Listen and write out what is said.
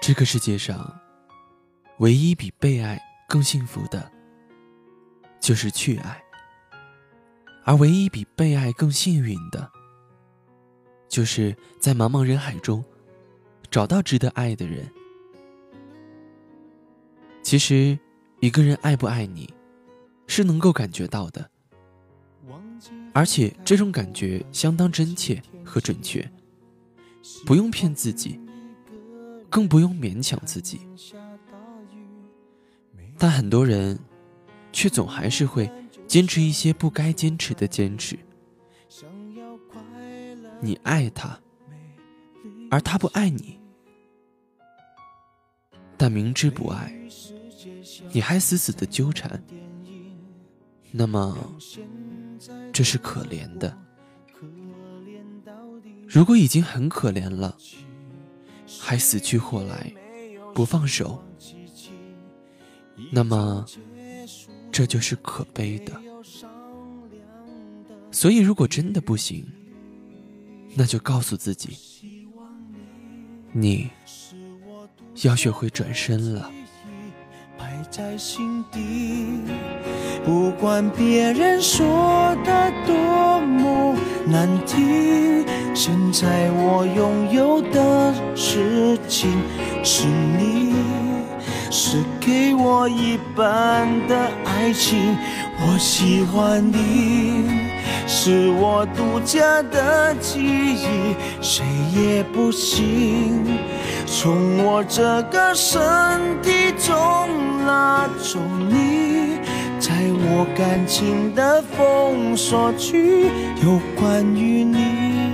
这个世界上，唯一比被爱更幸福的，就是去爱；而唯一比被爱更幸运的，就是在茫茫人海中，找到值得爱的人。其实，一个人爱不爱你，是能够感觉到的，而且这种感觉相当真切和准确，不用骗自己。更不用勉强自己，但很多人却总还是会坚持一些不该坚持的坚持。你爱他，而他不爱你，但明知不爱，你还死死的纠缠，那么这是可怜的。如果已经很可怜了。还死去活来，不放手，那么这就是可悲的。所以，如果真的不行，那就告诉自己，你要学会转身了。不管别人说的多么难听，现在我拥有的事情是你，是给我一半的爱情。我喜欢你，是我独家的记忆，谁也不行从我这个身体中拉走你。在我感情的封锁区，有关于你。